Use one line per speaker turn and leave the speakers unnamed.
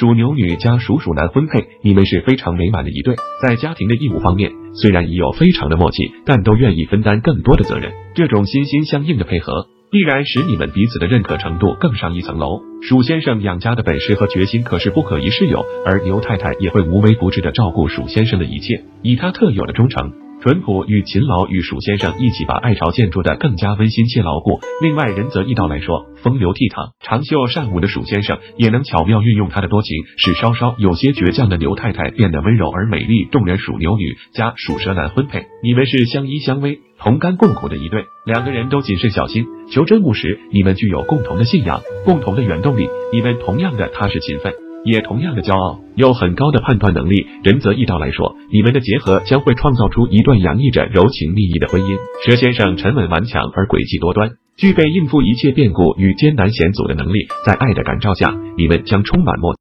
属牛女加属鼠男婚配，你们是非常美满的一对。在家庭的义务方面，虽然已有非常的默契，但都愿意分担更多的责任。这种心心相印的配合，必然使你们彼此的认可程度更上一层楼。鼠先生养家的本事和决心可是不可一世有，而牛太太也会无微不至的照顾鼠先生的一切，以他特有的忠诚。淳朴与勤劳与鼠先生一起把爱巢建筑的更加温馨且牢固。另外，仁泽义道来说，风流倜傥、长袖善舞的鼠先生也能巧妙运用他的多情，使稍稍有些倔强的牛太太变得温柔而美丽动人。属牛女加属蛇男婚配，你们是相依相偎、同甘共苦的一对。两个人都谨慎小心、求真务实，你们具有共同的信仰、共同的原动力，你们同样的踏实勤奋。也同样的骄傲，有很高的判断能力。仁泽义道来说，你们的结合将会创造出一段洋溢着柔情蜜意的婚姻。蛇先生沉稳顽强而诡计多端，具备应付一切变故与艰难险阻的能力。在爱的感召下，你们将充满默。